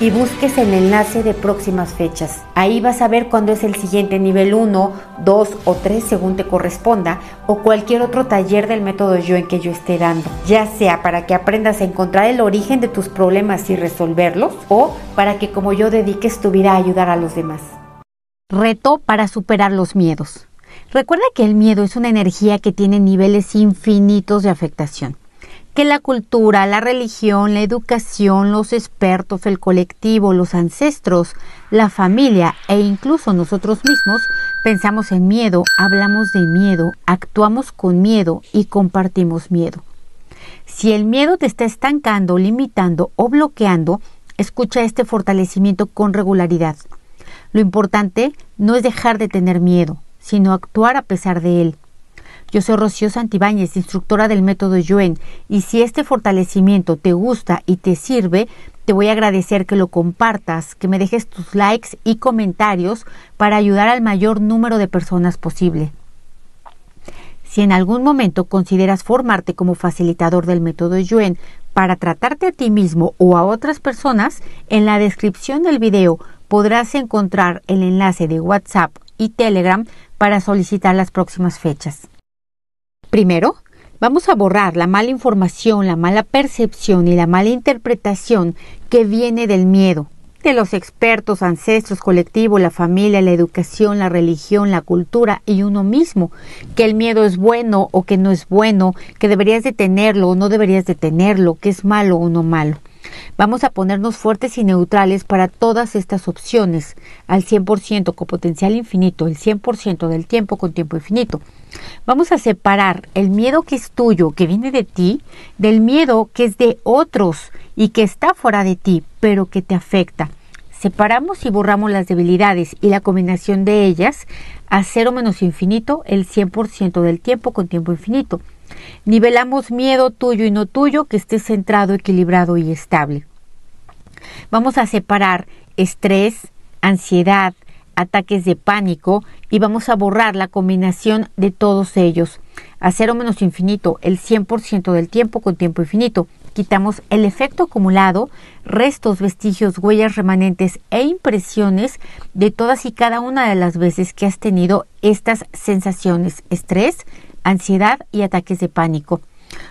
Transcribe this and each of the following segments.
y busques el enlace de próximas fechas. Ahí vas a ver cuándo es el siguiente nivel 1, 2 o 3 según te corresponda o cualquier otro taller del método yo en que yo esté dando, ya sea para que aprendas a encontrar el origen de tus problemas y resolverlos o para que como yo dediques tu vida a ayudar a los demás. Reto para superar los miedos. Recuerda que el miedo es una energía que tiene niveles infinitos de afectación que la cultura, la religión, la educación, los expertos, el colectivo, los ancestros, la familia e incluso nosotros mismos pensamos en miedo, hablamos de miedo, actuamos con miedo y compartimos miedo. Si el miedo te está estancando, limitando o bloqueando, escucha este fortalecimiento con regularidad. Lo importante no es dejar de tener miedo, sino actuar a pesar de él. Yo soy Rocío Santibáñez, instructora del método Yuen, y si este fortalecimiento te gusta y te sirve, te voy a agradecer que lo compartas, que me dejes tus likes y comentarios para ayudar al mayor número de personas posible. Si en algún momento consideras formarte como facilitador del método Yuen para tratarte a ti mismo o a otras personas, en la descripción del video podrás encontrar el enlace de WhatsApp y Telegram para solicitar las próximas fechas. Primero, vamos a borrar la mala información, la mala percepción y la mala interpretación que viene del miedo, de los expertos, ancestros, colectivo, la familia, la educación, la religión, la cultura y uno mismo, que el miedo es bueno o que no es bueno, que deberías de tenerlo o no deberías de tenerlo, que es malo o no malo. Vamos a ponernos fuertes y neutrales para todas estas opciones, al 100% con potencial infinito, el 100% del tiempo con tiempo infinito. Vamos a separar el miedo que es tuyo, que viene de ti, del miedo que es de otros y que está fuera de ti, pero que te afecta. Separamos y borramos las debilidades y la combinación de ellas a cero menos infinito el 100% del tiempo con tiempo infinito. Nivelamos miedo tuyo y no tuyo que esté centrado, equilibrado y estable. Vamos a separar estrés, ansiedad, ataques de pánico y vamos a borrar la combinación de todos ellos. A cero menos infinito, el 100% del tiempo con tiempo infinito. Quitamos el efecto acumulado, restos, vestigios, huellas remanentes e impresiones de todas y cada una de las veces que has tenido estas sensaciones, estrés, ansiedad y ataques de pánico.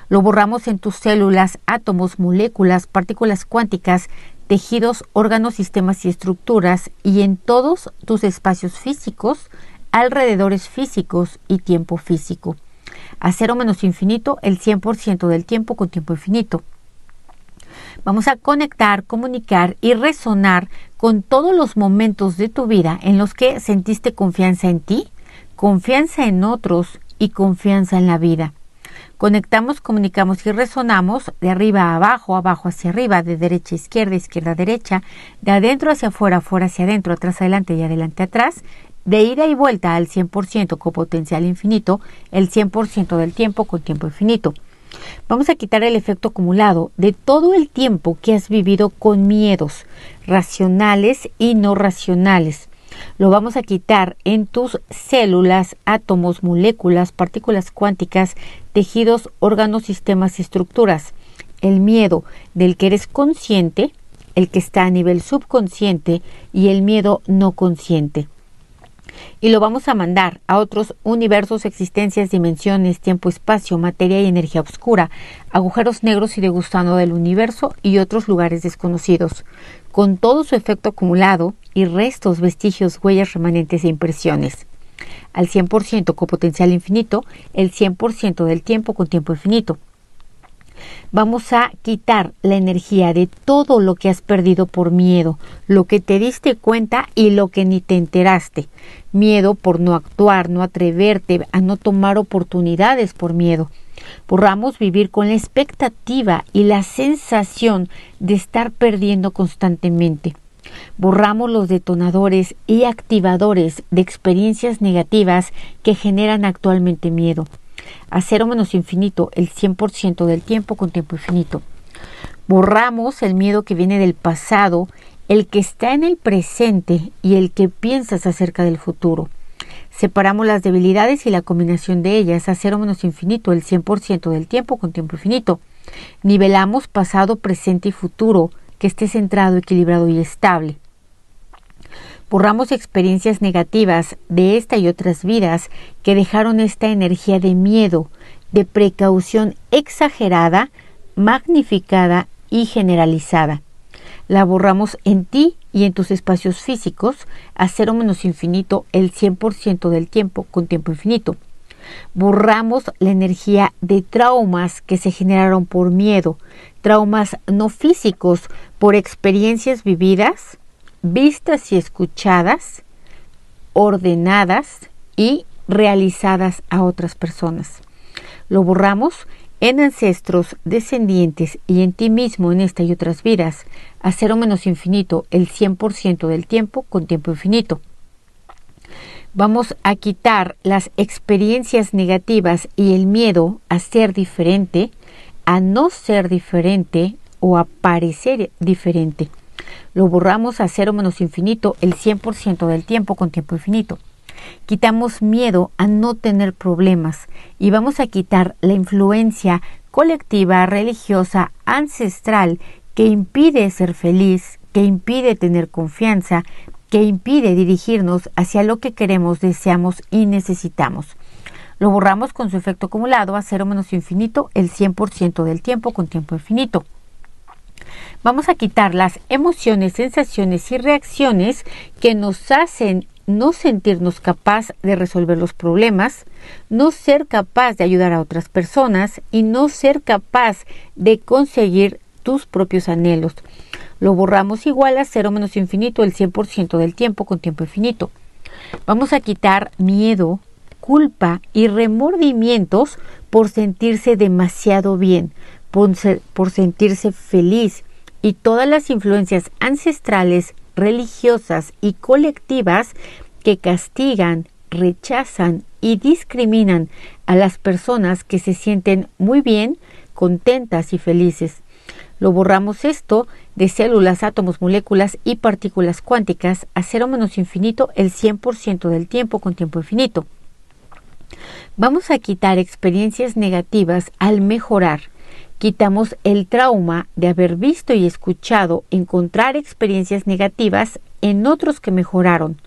Lo borramos en tus células, átomos, moléculas, partículas cuánticas, tejidos, órganos, sistemas y estructuras y en todos tus espacios físicos, alrededores físicos y tiempo físico. A cero menos infinito, el 100% del tiempo con tiempo infinito. Vamos a conectar, comunicar y resonar con todos los momentos de tu vida en los que sentiste confianza en ti, confianza en otros y confianza en la vida. Conectamos, comunicamos y resonamos de arriba a abajo, abajo hacia arriba, de derecha a izquierda, izquierda a derecha, de adentro hacia afuera, afuera hacia adentro, atrás adelante y adelante atrás, de ida y vuelta al 100% con potencial infinito, el 100% del tiempo con tiempo infinito. Vamos a quitar el efecto acumulado de todo el tiempo que has vivido con miedos racionales y no racionales lo vamos a quitar en tus células, átomos, moléculas, partículas cuánticas, tejidos, órganos, sistemas y estructuras. El miedo del que eres consciente, el que está a nivel subconsciente y el miedo no consciente. Y lo vamos a mandar a otros universos, existencias, dimensiones, tiempo, espacio, materia y energía oscura, agujeros negros y de del universo y otros lugares desconocidos con todo su efecto acumulado y restos, vestigios, huellas remanentes e impresiones. al 100% con potencial infinito, el 100% del tiempo con tiempo infinito. Vamos a quitar la energía de todo lo que has perdido por miedo, lo que te diste cuenta y lo que ni te enteraste. Miedo por no actuar, no atreverte, a no tomar oportunidades por miedo. Borramos vivir con la expectativa y la sensación de estar perdiendo constantemente. Borramos los detonadores y activadores de experiencias negativas que generan actualmente miedo. A cero menos infinito el 100% del tiempo con tiempo infinito. Borramos el miedo que viene del pasado, el que está en el presente y el que piensas acerca del futuro. Separamos las debilidades y la combinación de ellas a cero menos infinito el 100% del tiempo con tiempo infinito. Nivelamos pasado, presente y futuro que esté centrado, equilibrado y estable. Borramos experiencias negativas de esta y otras vidas que dejaron esta energía de miedo, de precaución exagerada, magnificada y generalizada. La borramos en ti y en tus espacios físicos a cero menos infinito el 100% del tiempo con tiempo infinito. Borramos la energía de traumas que se generaron por miedo, traumas no físicos, por experiencias vividas, vistas y escuchadas, ordenadas y realizadas a otras personas. Lo borramos en ancestros, descendientes y en ti mismo en esta y otras vidas, a cero menos infinito el 100% del tiempo con tiempo infinito. Vamos a quitar las experiencias negativas y el miedo a ser diferente, a no ser diferente o a parecer diferente. Lo borramos a cero menos infinito el 100% del tiempo con tiempo infinito. Quitamos miedo a no tener problemas y vamos a quitar la influencia colectiva, religiosa, ancestral que impide ser feliz, que impide tener confianza, que impide dirigirnos hacia lo que queremos, deseamos y necesitamos. Lo borramos con su efecto acumulado a cero menos infinito el 100% del tiempo con tiempo infinito. Vamos a quitar las emociones, sensaciones y reacciones que nos hacen no sentirnos capaz de resolver los problemas, no ser capaz de ayudar a otras personas y no ser capaz de conseguir tus propios anhelos. Lo borramos igual a cero menos infinito el 100% del tiempo con tiempo infinito. Vamos a quitar miedo, culpa y remordimientos por sentirse demasiado bien, por, por sentirse feliz y todas las influencias ancestrales, religiosas y colectivas que castigan, rechazan y discriminan a las personas que se sienten muy bien, contentas y felices. Lo borramos esto de células, átomos, moléculas y partículas cuánticas a cero menos infinito el 100% del tiempo con tiempo infinito. Vamos a quitar experiencias negativas al mejorar. Quitamos el trauma de haber visto y escuchado encontrar experiencias negativas en otros que mejoraron.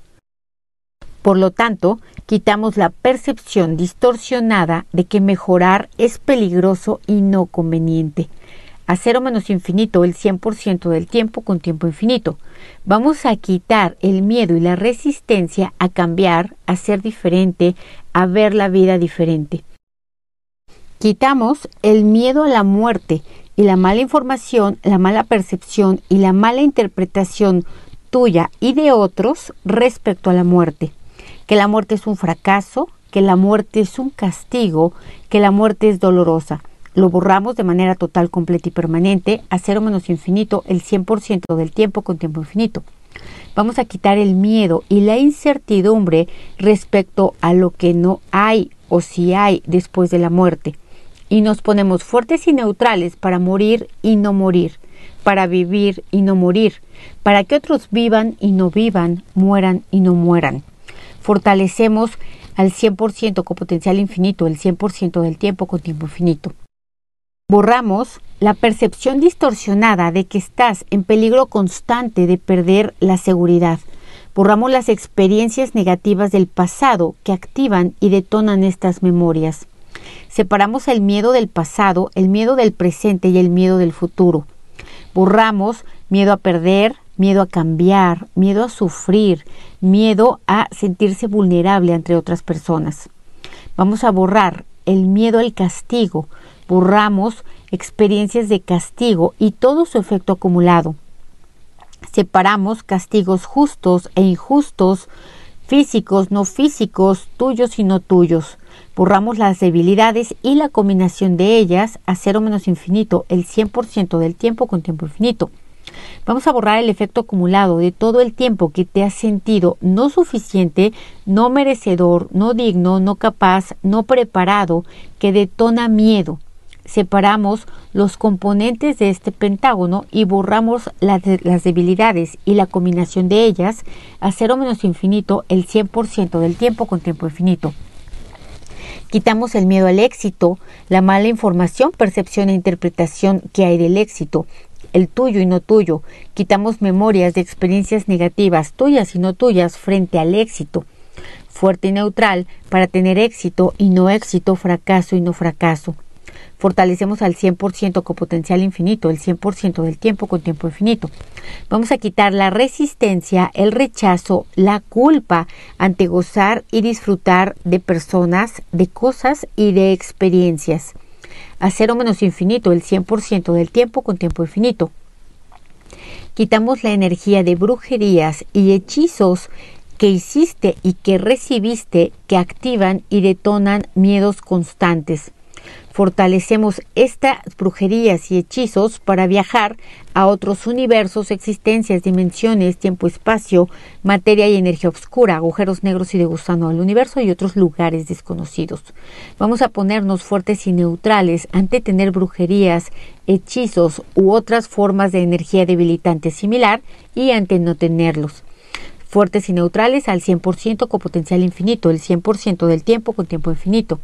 Por lo tanto, quitamos la percepción distorsionada de que mejorar es peligroso y no conveniente a cero menos infinito el 100% del tiempo con tiempo infinito. Vamos a quitar el miedo y la resistencia a cambiar, a ser diferente, a ver la vida diferente. Quitamos el miedo a la muerte y la mala información, la mala percepción y la mala interpretación tuya y de otros respecto a la muerte. Que la muerte es un fracaso, que la muerte es un castigo, que la muerte es dolorosa lo borramos de manera total, completa y permanente a cero menos infinito el 100% del tiempo con tiempo infinito. Vamos a quitar el miedo y la incertidumbre respecto a lo que no hay o si hay después de la muerte. Y nos ponemos fuertes y neutrales para morir y no morir, para vivir y no morir, para que otros vivan y no vivan, mueran y no mueran. Fortalecemos al 100% con potencial infinito, el 100% del tiempo con tiempo infinito. Borramos la percepción distorsionada de que estás en peligro constante de perder la seguridad. Borramos las experiencias negativas del pasado que activan y detonan estas memorias. Separamos el miedo del pasado, el miedo del presente y el miedo del futuro. Borramos miedo a perder, miedo a cambiar, miedo a sufrir, miedo a sentirse vulnerable entre otras personas. Vamos a borrar el miedo al castigo, borramos experiencias de castigo y todo su efecto acumulado. Separamos castigos justos e injustos, físicos, no físicos, tuyos y no tuyos. Borramos las debilidades y la combinación de ellas a cero menos infinito, el 100% del tiempo con tiempo infinito. Vamos a borrar el efecto acumulado de todo el tiempo que te has sentido no suficiente, no merecedor, no digno, no capaz, no preparado, que detona miedo. Separamos los componentes de este pentágono y borramos las, debilidades y la combinación de ellas a cero menos infinito el 100% del tiempo con tiempo infinito. Quitamos el miedo al éxito, la mala información, percepción e interpretación que hay del éxito, el tuyo y no tuyo. Quitamos memorias de experiencias negativas, tuyas y no tuyas, frente al éxito. Fuerte y neutral para tener éxito y no éxito, fracaso y no fracaso. Fortalecemos al 100% con potencial infinito, el 100% del tiempo con tiempo infinito. Vamos a quitar la resistencia, el rechazo, la culpa ante gozar y disfrutar de personas, de cosas y de experiencias a cero menos infinito, el 100% del tiempo con tiempo infinito. Quitamos la energía de brujerías y hechizos que hiciste y que recibiste que activan y detonan miedos constantes fortalecemos estas brujerías y hechizos para viajar a otros universos, existencias, dimensiones, tiempo, espacio, materia y energía oscura, agujeros negros y de gusano al universo y otros lugares desconocidos. Vamos a ponernos fuertes y neutrales ante tener brujerías, hechizos u otras formas de energía debilitante similar y ante no tenerlos fuertes y neutrales al 100% con potencial infinito, el 100% del tiempo con tiempo infinito.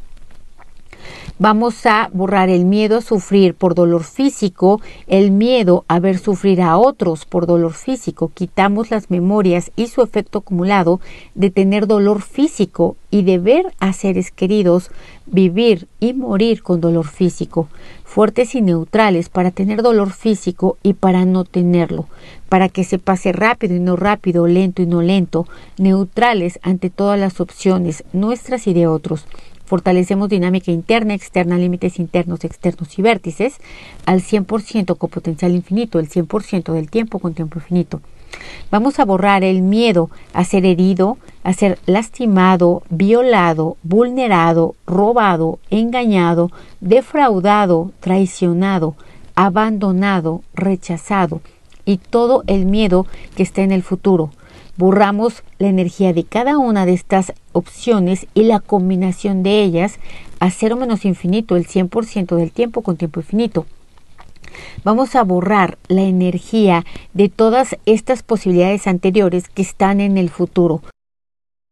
Vamos a borrar el miedo a sufrir por dolor físico, el miedo a ver sufrir a otros por dolor físico. Quitamos las memorias y su efecto acumulado de tener dolor físico y de ver a seres queridos vivir y morir con dolor físico. Fuertes y neutrales para tener dolor físico y para no tenerlo. Para que se pase rápido y no rápido, lento y no lento. Neutrales ante todas las opciones, nuestras y de otros Fortalecemos dinámica interna, externa, límites internos, externos y vértices al 100% con potencial infinito, el 100% del tiempo con tiempo infinito. Vamos a borrar el miedo a ser herido, a ser lastimado, violado, vulnerado, robado, engañado, defraudado, traicionado, abandonado, rechazado y todo el miedo que está en el futuro borramos la energía de cada una de estas opciones y la combinación de ellas a cero menos infinito, el 100% del tiempo con tiempo infinito. Vamos a borrar la energía de todas estas posibilidades anteriores que están en el futuro.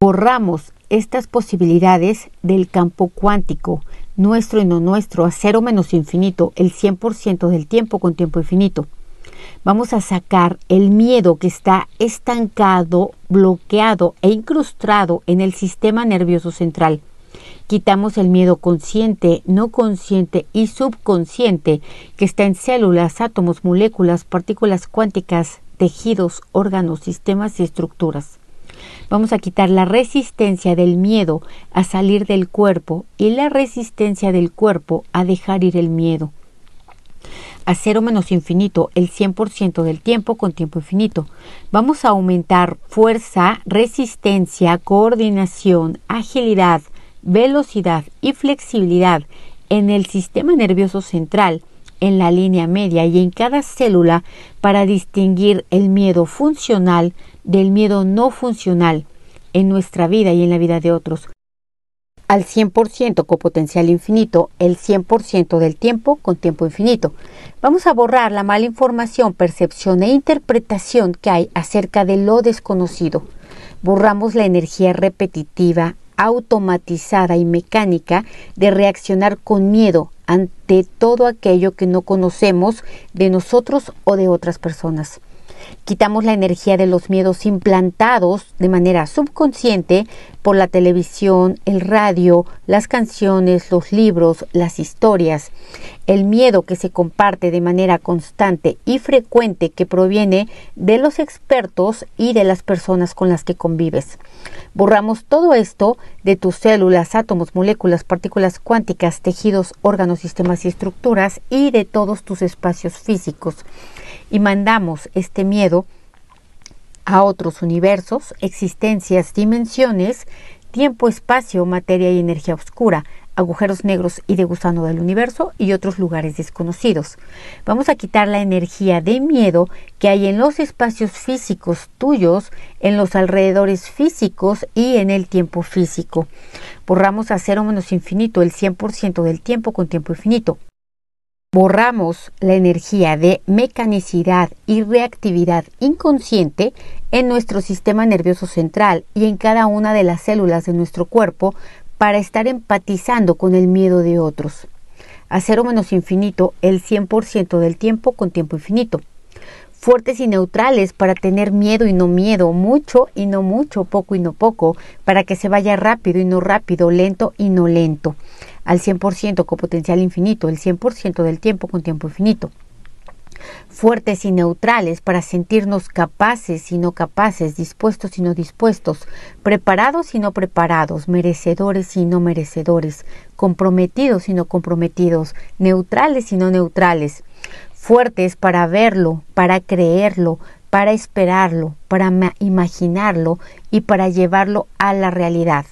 Borramos estas posibilidades del campo cuántico, nuestro y no nuestro, a cero menos infinito, el 100% del tiempo con tiempo infinito vamos a sacar el miedo que está estancado, bloqueado e incrustado en el sistema nervioso central. Quitamos el miedo consciente, no consciente y subconsciente que está en células, átomos, moléculas, partículas cuánticas, tejidos, órganos, sistemas y estructuras. Vamos a quitar la resistencia del miedo a salir del cuerpo y la resistencia del cuerpo a dejar ir el miedo a cero menos infinito el 100% del tiempo con tiempo infinito. Vamos a aumentar fuerza, resistencia, coordinación, agilidad, velocidad y flexibilidad en el sistema nervioso central, en la línea media y en cada célula para distinguir el miedo funcional del miedo no funcional en nuestra vida y en la vida de otros al 100% con potencial infinito el 100% del tiempo con tiempo infinito. Vamos a borrar la mala información, percepción e interpretación que hay acerca de lo desconocido. Borramos la energía repetitiva, automatizada y mecánica de reaccionar con miedo ante todo aquello que no conocemos de nosotros o de otras personas. Quitamos la energía de los miedos implantados de manera subconsciente por la televisión, el radio, las canciones, los libros, las historias. El miedo que se comparte de manera constante y frecuente que proviene de los expertos y de las personas con las que convives. Borramos todo esto de tus células, átomos, moléculas, partículas cuánticas, tejidos, órganos, sistemas y estructuras y de todos tus espacios físicos y mandamos este miedo a otros universos, existencias, dimensiones, tiempo, espacio, materia y energía oscura, agujeros negros y de gusano del universo y otros lugares desconocidos. Vamos a quitar la energía de miedo que hay en los espacios físicos tuyos, en los alrededores físicos y en el tiempo físico. Borramos a cero menos infinito el 100% del tiempo con tiempo infinito borramos la energía de mecanicidad y reactividad inconsciente en nuestro sistema nervioso central y en cada una de las células de nuestro cuerpo para estar empatizando con el miedo de otros. A cero menos infinito el 100% del tiempo con tiempo infinito. Fuertes y neutrales para tener miedo y no miedo, mucho y no mucho, poco y no poco, para que se vaya rápido y no rápido, lento y no lento al 100% con potencial infinito, el 100% del tiempo con tiempo infinito. Fuertes y neutrales para sentirnos capaces y no capaces, dispuestos y no dispuestos, preparados y no preparados, merecedores y no merecedores, comprometidos y no comprometidos, neutrales y no neutrales. Fuertes para verlo, para creerlo, para esperarlo, para imaginarlo y para llevarlo a la realidad.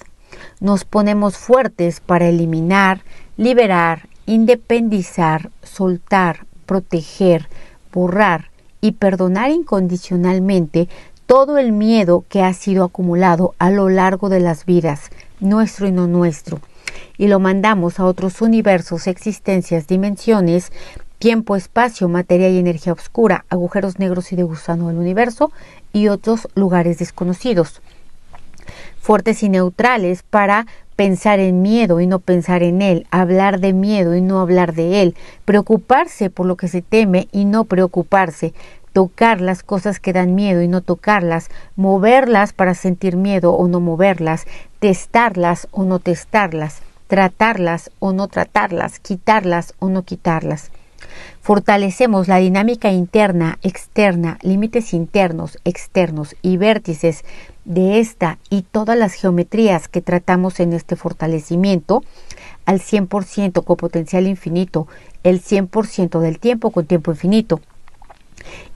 Nos ponemos fuertes para eliminar, liberar, independizar, soltar, proteger, borrar y perdonar incondicionalmente todo el miedo que ha sido acumulado a lo largo de las vidas, nuestro y no nuestro, y lo mandamos a otros universos, existencias, dimensiones, tiempo, espacio, materia y energía oscura, agujeros negros y de gusano del universo y otros lugares desconocidos fuertes y neutrales para pensar en miedo y no pensar en él, hablar de miedo y no hablar de él, preocuparse por lo que se teme y no preocuparse, tocar las cosas que dan miedo y no tocarlas, moverlas para sentir miedo o no moverlas, testarlas o no testarlas, tratarlas o no tratarlas, quitarlas o no quitarlas. Fortalecemos la dinámica interna, externa, límites internos, externos y vértices de esta y todas las geometrías que tratamos en este fortalecimiento al 100% con potencial infinito, el 100% del tiempo con tiempo infinito.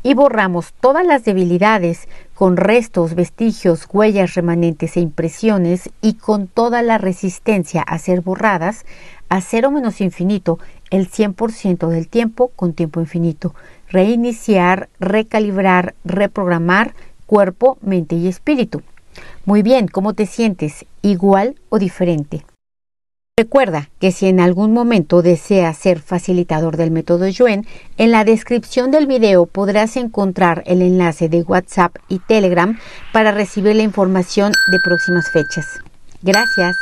Y borramos todas las debilidades con restos, vestigios, huellas remanentes e impresiones y con toda la resistencia a ser borradas a cero menos infinito el 100% del tiempo con tiempo infinito. Reiniciar, recalibrar, reprogramar, cuerpo, mente y espíritu. Muy bien, ¿cómo te sientes? ¿Igual o diferente? Recuerda que si en algún momento deseas ser facilitador del método Yuen, en la descripción del video podrás encontrar el enlace de WhatsApp y Telegram para recibir la información de próximas fechas. Gracias.